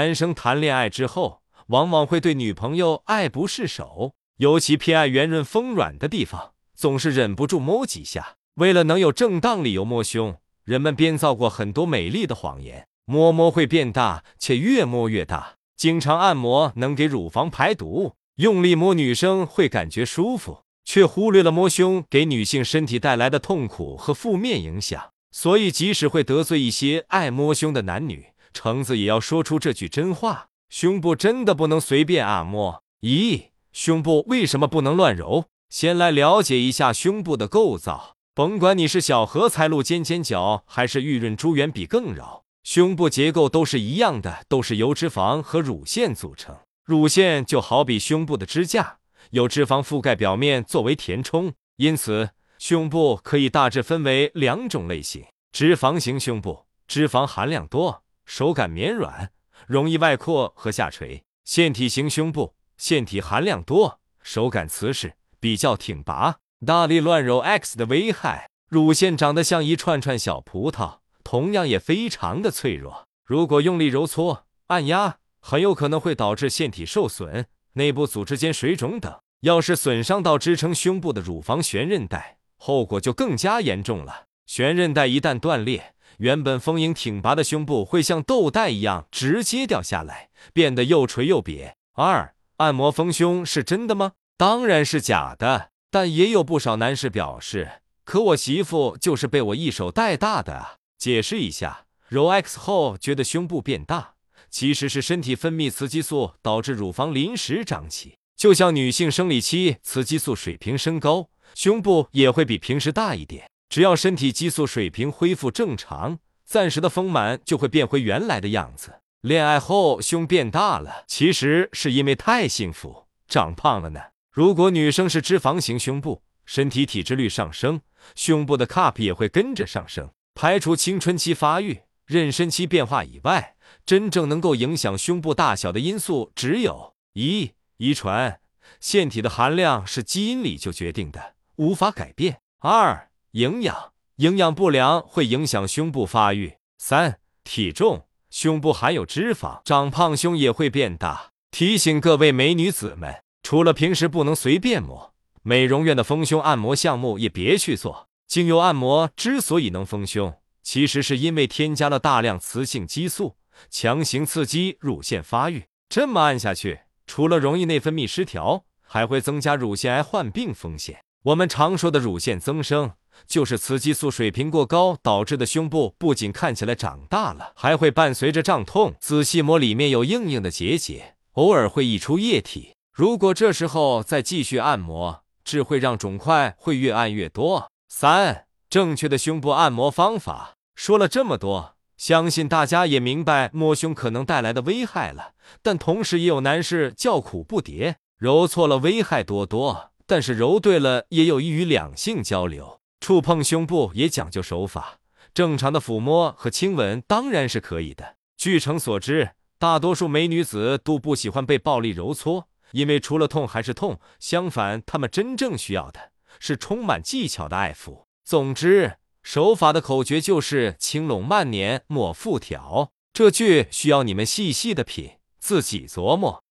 男生谈恋爱之后，往往会对女朋友爱不释手，尤其偏爱圆润丰软的地方，总是忍不住摸几下。为了能有正当理由摸胸，人们编造过很多美丽的谎言：摸摸会变大，且越摸越大；经常按摩能给乳房排毒；用力摸女生会感觉舒服。却忽略了摸胸给女性身体带来的痛苦和负面影响，所以即使会得罪一些爱摸胸的男女，橙子也要说出这句真话：胸部真的不能随便按摩。咦，胸部为什么不能乱揉？先来了解一下胸部的构造。甭管你是小荷才露尖尖角，还是玉润珠圆比更绕，胸部结构都是一样的，都是由脂肪和乳腺组成。乳腺就好比胸部的支架。有脂肪覆盖表面作为填充，因此胸部可以大致分为两种类型：脂肪型胸部，脂肪含量多，手感绵软，容易外扩和下垂；腺体型胸部，腺体含量多，手感瓷实，比较挺拔。大力乱揉 X 的危害：乳腺长得像一串串小葡萄，同样也非常的脆弱。如果用力揉搓、按压，很有可能会导致腺体受损。内部组织间水肿等，要是损伤到支撑胸部的乳房悬韧带，后果就更加严重了。悬韧带一旦断裂，原本丰盈挺拔的胸部会像豆袋一样直接掉下来，变得又垂又瘪。二，按摩丰胸是真的吗？当然是假的，但也有不少男士表示，可我媳妇就是被我一手带大的啊。解释一下，揉 X 后觉得胸部变大。其实是身体分泌雌激素导致乳房临时胀起，就像女性生理期雌激素水平升高，胸部也会比平时大一点。只要身体激素水平恢复正常，暂时的丰满就会变回原来的样子。恋爱后胸变大了，其实是因为太幸福长胖了呢。如果女生是脂肪型胸部，身体体脂率上升，胸部的 cup 也会跟着上升。排除青春期发育、妊娠期变化以外。真正能够影响胸部大小的因素只有一遗传，腺体的含量是基因里就决定的，无法改变；二营养，营养不良会影响胸部发育；三体重，胸部含有脂肪，长胖胸也会变大。提醒各位美女子们，除了平时不能随便摸，美容院的丰胸按摩项目也别去做。精油按摩之所以能丰胸，其实是因为添加了大量雌性激素。强行刺激乳腺发育，这么按下去，除了容易内分泌失调，还会增加乳腺癌患病风险。我们常说的乳腺增生，就是雌激素水平过高导致的。胸部不仅看起来长大了，还会伴随着胀痛。仔细摸，里面有硬硬的结节，偶尔会溢出液体。如果这时候再继续按摩，只会让肿块会越按越多。三、正确的胸部按摩方法。说了这么多。相信大家也明白摸胸可能带来的危害了，但同时也有男士叫苦不迭，揉错了危害多多，但是揉对了也有益于两性交流。触碰胸部也讲究手法，正常的抚摸和亲吻当然是可以的。据称所知，大多数美女子都不喜欢被暴力揉搓，因为除了痛还是痛。相反，她们真正需要的是充满技巧的爱抚。总之。手法的口诀就是“轻拢慢捻，莫复挑”，这句需要你们细细的品，自己琢磨。